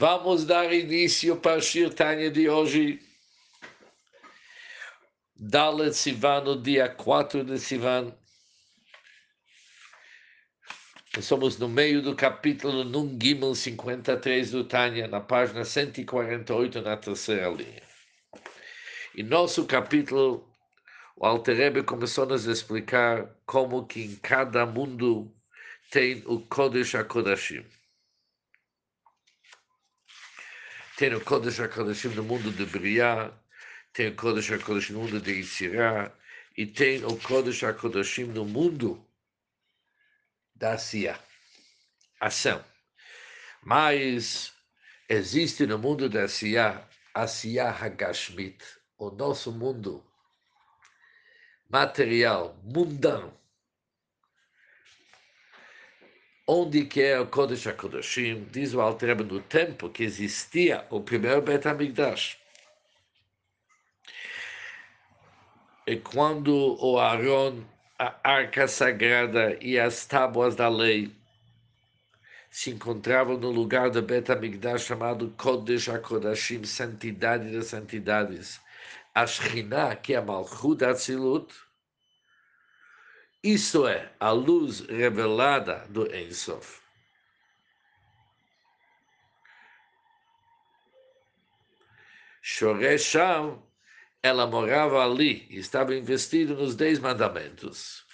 Vamos dar início para a Shirtanya de hoje. Dalet Sivan, no dia 4 de Sivan. Somos no meio do capítulo Nun Gimel 53 do Tânia, na página 148, na terceira linha. Em nosso capítulo, o Alterebe começou a nos explicar como que em cada mundo tem o Kodesh HaKodashim. Tem o Kodesh HaKodashim no mundo de Briah, tem o Kodesh HaKodashim no mundo de Yitzirah, e tem o Kodesh HaKodashim no mundo da Asiya, ação. Mas existe no mundo da Asiya, Asiya Hagashmit, o nosso mundo material, mundano, onde que é o Kodesh HaKodashim, diz o Alter no tempo que existia o primeiro Bet HaMikdash. E quando o Aaron, a arca sagrada e as tábuas da lei se encontravam no lugar do Bet HaMikdash chamado Kodesh HaKodashim, santidade das santidades, a Shekhinah, que é a Malchut Atzilut, isto é, a luz revelada do Ensof. Shoresham, ela morava ali, estava investido nos Dez Mandamentos.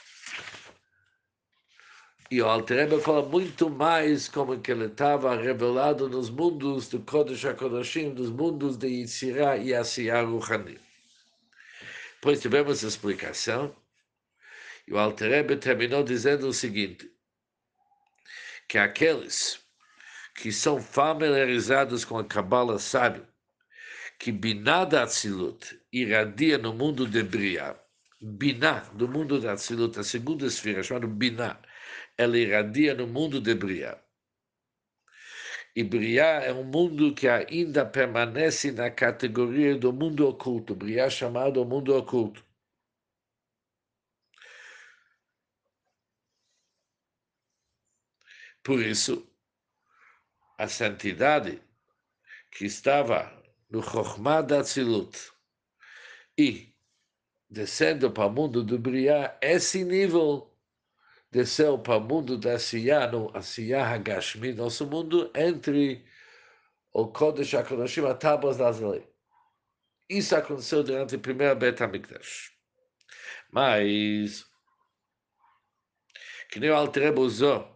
E o Altereba fala muito mais como que ele estava revelado nos mundos do Kodesh HaKodashim, nos mundos de Yitzirah e Asiyah Ruchani. Depois tivemos explicação e o Alterebe terminou dizendo o seguinte: que aqueles que são familiarizados com a Kabbalah sabem que Binah da Atzilut irradia no mundo de Briah. Binah, do mundo da Atzilut, a segunda esfera, chamada Binah, ela irradia no mundo de Briah. E Briah é um mundo que ainda permanece na categoria do mundo oculto. Briah chamado mundo oculto. Por isso, a santidade que estava no Chokhmah da Tzilut e descendo para o mundo do Briah, esse nível desceu para o mundo da Siyah, no Asiyah Hagashmi, nosso mundo, entre o Kodesh HaKodashim, a tábuas das leis. Isso aconteceu durante o primeiro Bet HaMikdash. Mas, que nem o Altrebo usou,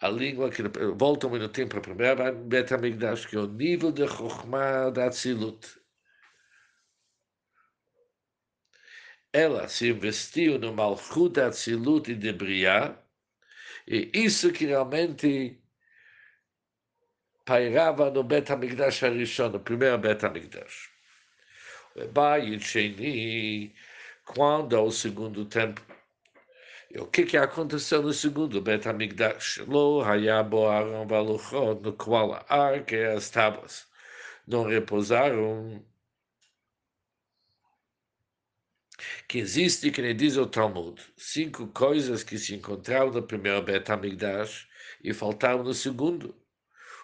a língua que volta um minutinho para primeira Bet HaMikdash, que é o nível de Chokhmah da Atzilut. Ela se investiu no Malchut da Atzilut e de Briah, e isso que realmente pairava no Bet HaMikdash Harishon, no primeiro Bet HaMikdash. Bayit Sheni, quando ao segundo templo, o que, que aconteceu no segundo Bet HaMikdash? Lo hayabo Aaron Valuchot, no qual a arca e as tábuas não repousaram. Que existe, que nem diz o Talmud, cinco coisas que se encontraram no primeiro Bet HaMikdash e faltaram no segundo.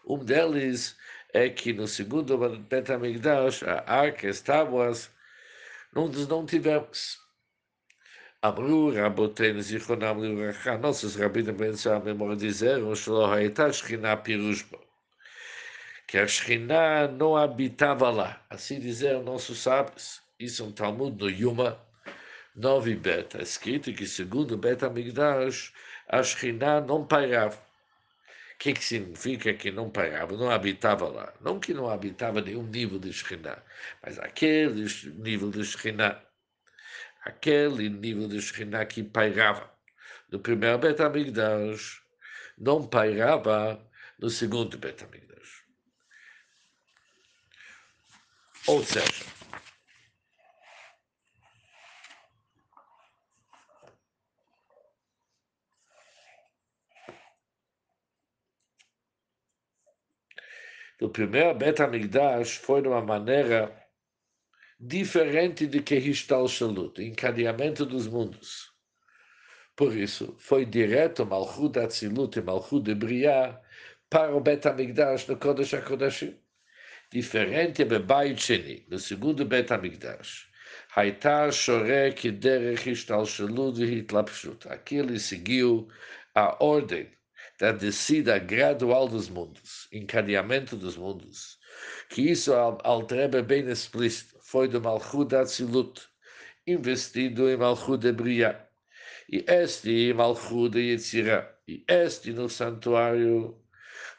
Um deles é que no segundo Bet HaMikdash, a arca e as tábuas, não, não tivemos. Amru, Rabotenu, Zichonam, Livrachá, nossos rabinos abençoados à memória disseram, Shalom Haetá, Shkiná, que a Shkiná não habitava lá. Assim disseram nossos sábios. Isso é um Talmud no Yuma 9 beta, escrito que segundo Beta Migdash, a Shkiná não pairava. O que, que significa que não pairava? Não habitava lá. Não que não habitava nenhum nível de Shkiná, mas aquele nível de Shkiná aquele nível de Shekhinah que pairava no primeiro Bet HaMikdash, não pairava no segundo Bet HaMikdash. Ou seja, no primeiro Bet HaMikdash foi de uma maneira diferente de que Histalshalut, encadeamento dos mundos. Por isso, foi direto Malchut Atzilut e Malchut de Briah para o Bet HaMikdash no Kodesh HaKodashim. Diferente do Beit Sheni, no segundo Bet HaMikdash. Haita Shore Kiderech Ishtalshalut Hitlapshut. Aqui ele seguiu a ordem da descida gradual dos mundos, encadeamento dos mundos, que isso Altrebe bem explícito, foi do Malchut Atzilut, investido em Malchut de Bria, e este em Malchut de Yetzirah, e este no santuário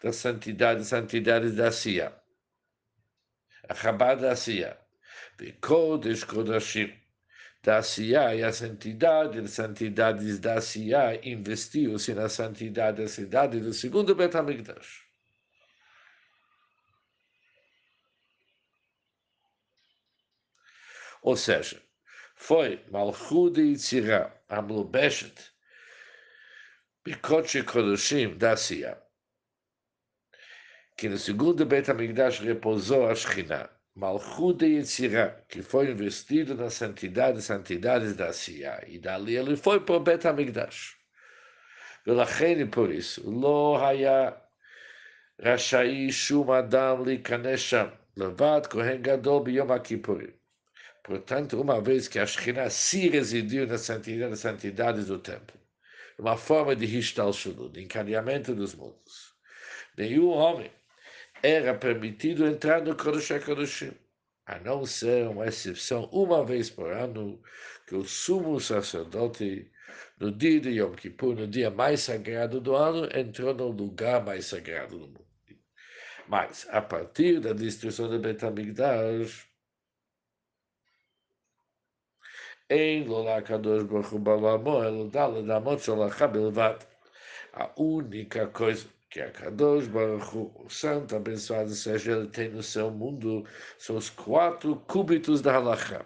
da santidade, santidade da Sia, a Chabad da Sia, e Kodesh Kodashim, da Sia e a santidade, as santidades da Sia investiu-se na santidade da cidade do segundo Betamigdash. Ou seja, foi Malchut e Tzira, Amlubeshet, Bikoche Kodoshim da Sia, que no segundo Betamigdash repousou a Shekhinah. Malchut de Yetzirah, que foi investido na santidade, santidades da Sia, e dali ele foi para o Bet HaMikdash. ולכן por isso, לא היה רשאי שום אדם להיכנס שם, לבד כהן גדול ביום הכיפורים. Portanto, uma vez que a Shekhinah se residiu na santidade, nas santidades do templo, uma forma de Hishtal Shulu, de encadeamento dos mundos, nenhum homem era permitido entrar no Kodesh HaKodeshim, a não ser uma exceção uma vez por ano, que o sumo sacerdote, no dia de Yom Kippur, no dia mais sagrado do ano, entrou no lugar mais sagrado do mundo. Mas, a partir da destruição do Betamigdash, em Lolakadosh Baruch Hu Balamo, Elodala Damot Sholachá Belvat, a única coisa que a Kadosh Baruch o Santo, abençoado seja ele, tem no seu mundo, são os quatro cúbitos da Halachá.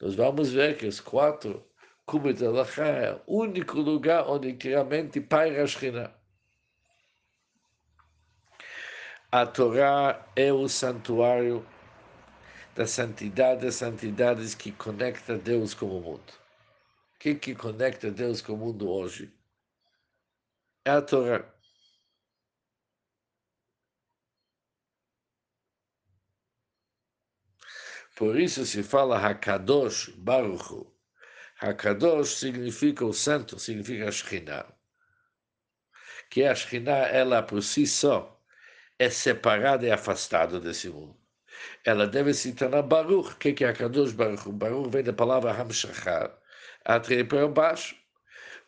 Nós vamos ver que os quatro cúbitos da Halachá é o único lugar onde realmente paira a Shekhinah. A Torá é o santuário da santidade das santidades que conecta Deus com o mundo. O que, que conecta Deus com o mundo hoje? É a Torá. Por isso se fala Hakadosh Baruch Hakadosh significa o santo, significa a. Que a Shekhinah, ela por si só, é separada e afastada desse mundo. Ela deve se tornar Baruch. O que é Hakadosh Baruch? Baruch vem da palavra Hamshachar. Atrair para baixo.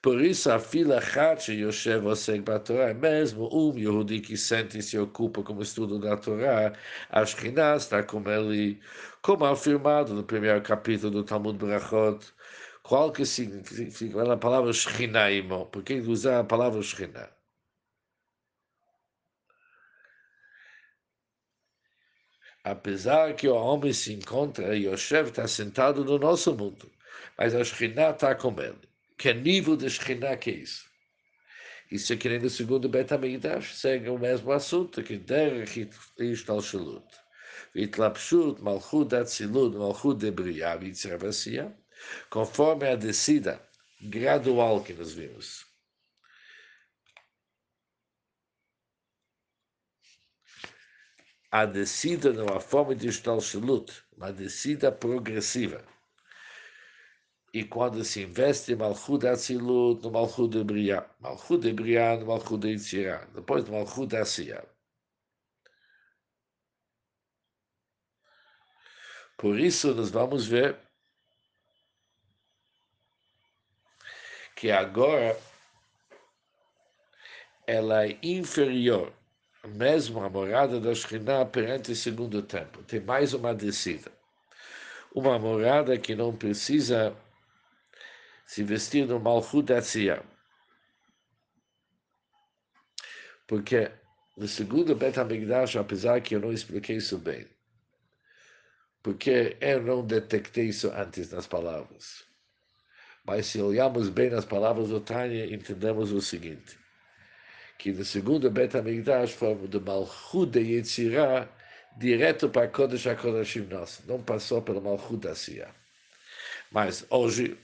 Por isso, a fila Chat Yoshev Oseg Batorá é mesmo um Yehudi que sente e se ocupa como estudo da Torá. A Shekhinah está com ele, como afirmado no primeiro capítulo do Talmud Berachot. Qual que significa a palavra Shekhinah, irmão? Por que usar a palavra Shekhinah? Apesar que o homem se encontra, Yoshev está sentado no nosso mundo, mas a Shekhinah está com ele que nível de Shekhinah que é isso? Isso é que nem no segundo Bet HaMikdash, segue o mesmo assunto, que Derech Ishtalshalut. Vitlapshut, Malchut Atzilut, Malchut de Briah, Vitzravasia, conforme a descida gradual que nós vimos. A descida numa forma de Ishtalshalut, uma descida progressiva e quando se investe em Malchut Atzilut, no Malchut de Briah, Malchut de Briah, no Malchut de depois no Malchut. Por isso, nós vamos ver que agora ela é inferior, mesmo a morada da Shekhinah perante o segundo tempo. Tem mais uma descida. Uma morada que não precisa se vestir no Malchut Atzia. Porque no segundo Bet HaMikdash, apesar que eu não expliquei isso bem, porque eu não detectei isso antes nas palavras. Mas se olharmos bem nas palavras do Tânia, entendemos o seguinte, que no segundo Bet HaMikdash foi do Malchut de Yetzirah direto para Kodesh HaKodeshim nosso, não passou pelo Malchut da Siyah. Mas hoje,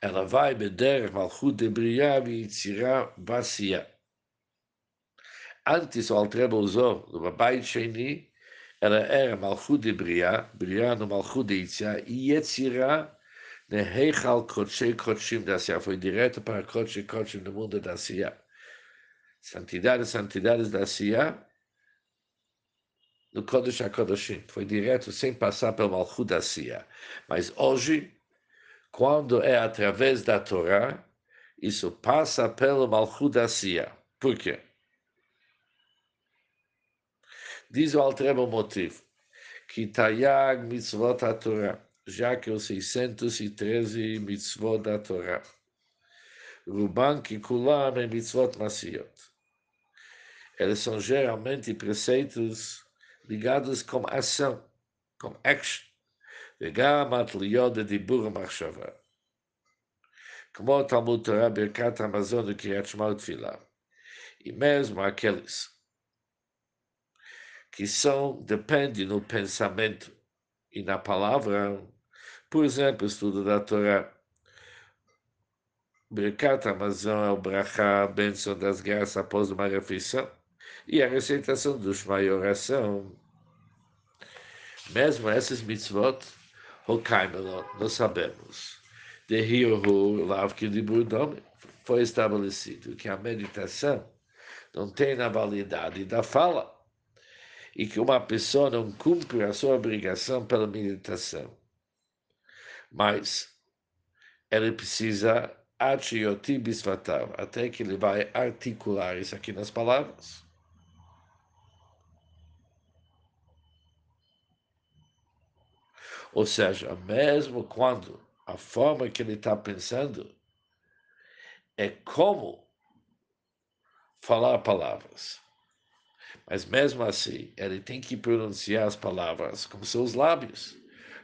ela vai beber Malchut de Briah e Yetzirah Basia. Antes o Altreba usou no Babait Sheni, ela era malchut de bria, bria no malchut de Itzia, e Yetzira ne Heichal Kotshei da Asiya, foi direto para Kotshei Kotshim no mundo da Asiya. Santidade, santidades da Asiya, no Kodesh HaKodashim, foi direto, sem passar pelo Malchut da Asiya. Mas hoje, quando é através da Torá, isso passa pelo Malchut da Asiya. Por quê? Diz o Altreba o motivo. Que Tayag mitzvot a Torá, já que os 613 mitzvot da Torá. Ruban que kulam é mitzvot masiot. Eles são geralmente preceitos ligados com ação, com action. וגם התלויות בדיבור ומחשבה. כמו תלמוד תורה, ברכת המזון וקריאת שמע ותפילה. E mesmo aqueles que são, dependem no pensamento e na palavra, por exemplo, estudo da Torá. Birkat Amazon é o brachá, a bênção das graças após uma refeição, e a recitação do Shema oração. Mesmo essas mitzvot, Hokaimelot, nós sabemos, de Hiyohu, Lavki de Burdome, foi estabelecido que a meditação não tem na validade da fala e que uma pessoa não cumpre a sua obrigação pela meditação. Mas ele precisa até que ele vai articular isso aqui nas palavras. Ou seja, mesmo quando a forma que ele está pensando é como falar palavras. Mas mesmo assim, ele tem que pronunciar as palavras com seus lábios.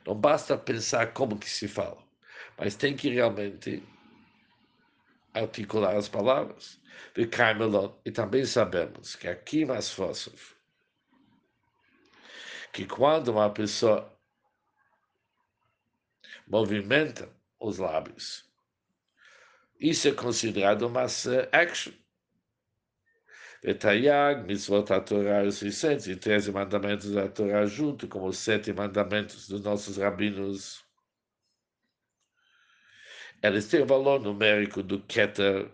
Não basta pensar como que se fala, mas tem que realmente articular as palavras. E também sabemos que aqui mais fácil que quando uma pessoa movimenta os lábios, isso é considerado uma action. Betayag, mitzvot a Torá, os 613 mandamentos da Torá, junto com os sete mandamentos dos nossos rabinos. Eles têm o valor numérico do Keter.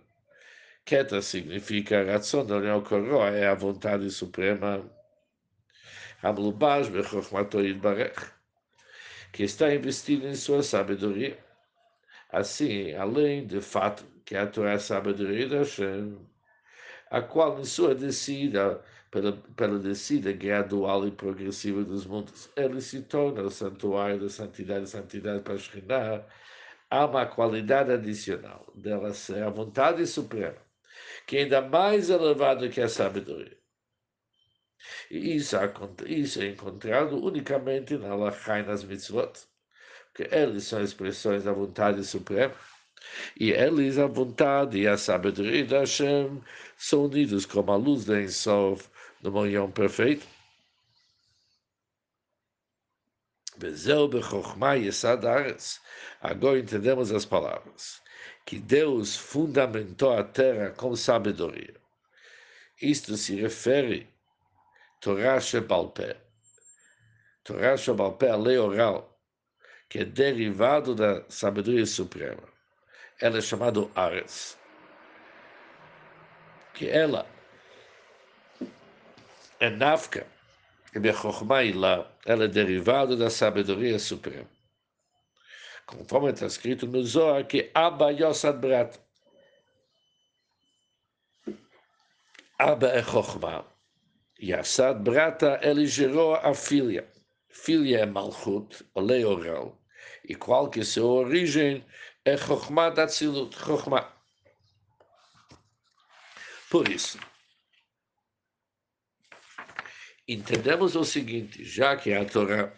Keter significa do Neokoró, é a vontade suprema. Hamlubash bechokhmato yidbarech, que está investido em sua sabedoria. Assim, além do fato que a Torá é sabedoria da Hashem, a qual, em sua descida, pela, pela descida gradual e progressiva dos mundos, ele se torna o santuário da santidade, santidade para Shekhinah, há uma qualidade adicional dela ser a vontade suprema, que é ainda mais elevada que a sabedoria. E isso, isso é encontrado unicamente na Lachai nas mitzvot, porque eles são expressões da vontade suprema, e eles, a vontade e a sabedoria da Hashem, são unidos como a luz da Ensof no manhã perfeito. Agora entendemos as palavras. Que Deus fundamentou a terra com sabedoria. Isto se refere Torá Shebalpé. Torá Shebalpé, a lei oral, que é derivado da sabedoria suprema. Ela é chamada Ares que ela é nafka, é ela é derivada da sabedoria suprema. Conforme está escrito no Zohar, que Abba Yosad Brat. Abba é Chokhmah. Yassad Brata, ele gerou a filha. Filha é Malchut, lei oral. E qual que é sua origem é Chokhmah da Tzilut. Por isso, entendemos o seguinte, já que a Torá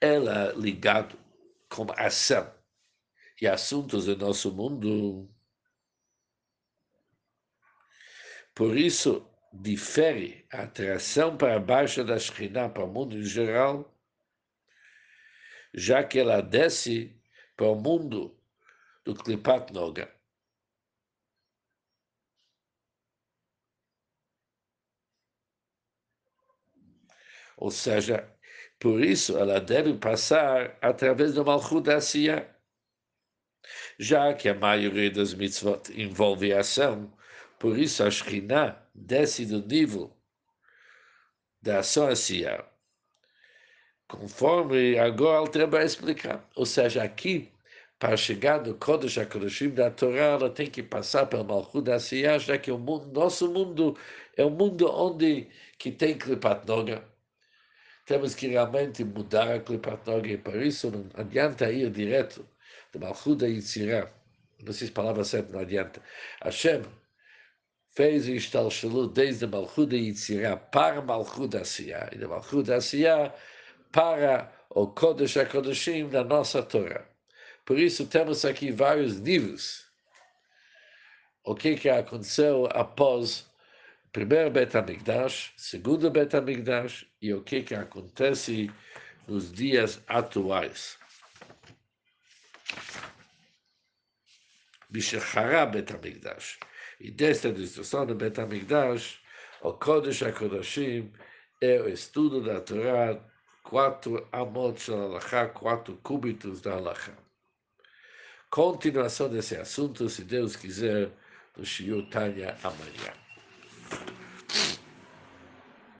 ela é ligada com ação e assuntos do nosso mundo, por isso difere a atração para baixo da Shekhinah para o mundo em geral, já que ela desce para o mundo do Klipat Noga. Ou seja, por isso ela deve passar através do Malchut Asiya. Já que a maioria das mitzvot envolve ação, por isso a Shekhinah desce do nível da ação Asiya. Conforme agora o Alter vai explicar. Ou seja, aqui, para chegar no Kodesh HaKodeshim da Torá, ela tem que passar pelo Malchut Asiya, já que o mundo, nosso mundo é um mundo onde que tem Klipat Noga temos que realmente mudar a Klipat Noga e por isso não adianta ir direto do Malchut da. Não sei se a palavra certa não adianta. Hashem fez o Ishtalshalut desde Malchut da para Malchut da e da Malchut da para o Kodesh HaKodeshim da nossa Torá. Por isso temos aqui vários níveis. O que, que aconteceu após primeiro Bet HaMikdash, segundo Bet HaMikdash e o que, que acontece nos dias atuais. Bishachara Bet HaMikdash. E desta destruição do Bet HaMikdash, o Kodesh HaKodashim é o estudo da Torá, quatro quatro cúbitos da Halachá. Continuação desse assunto, se Deus quiser, no Shiur Tanya amanhã.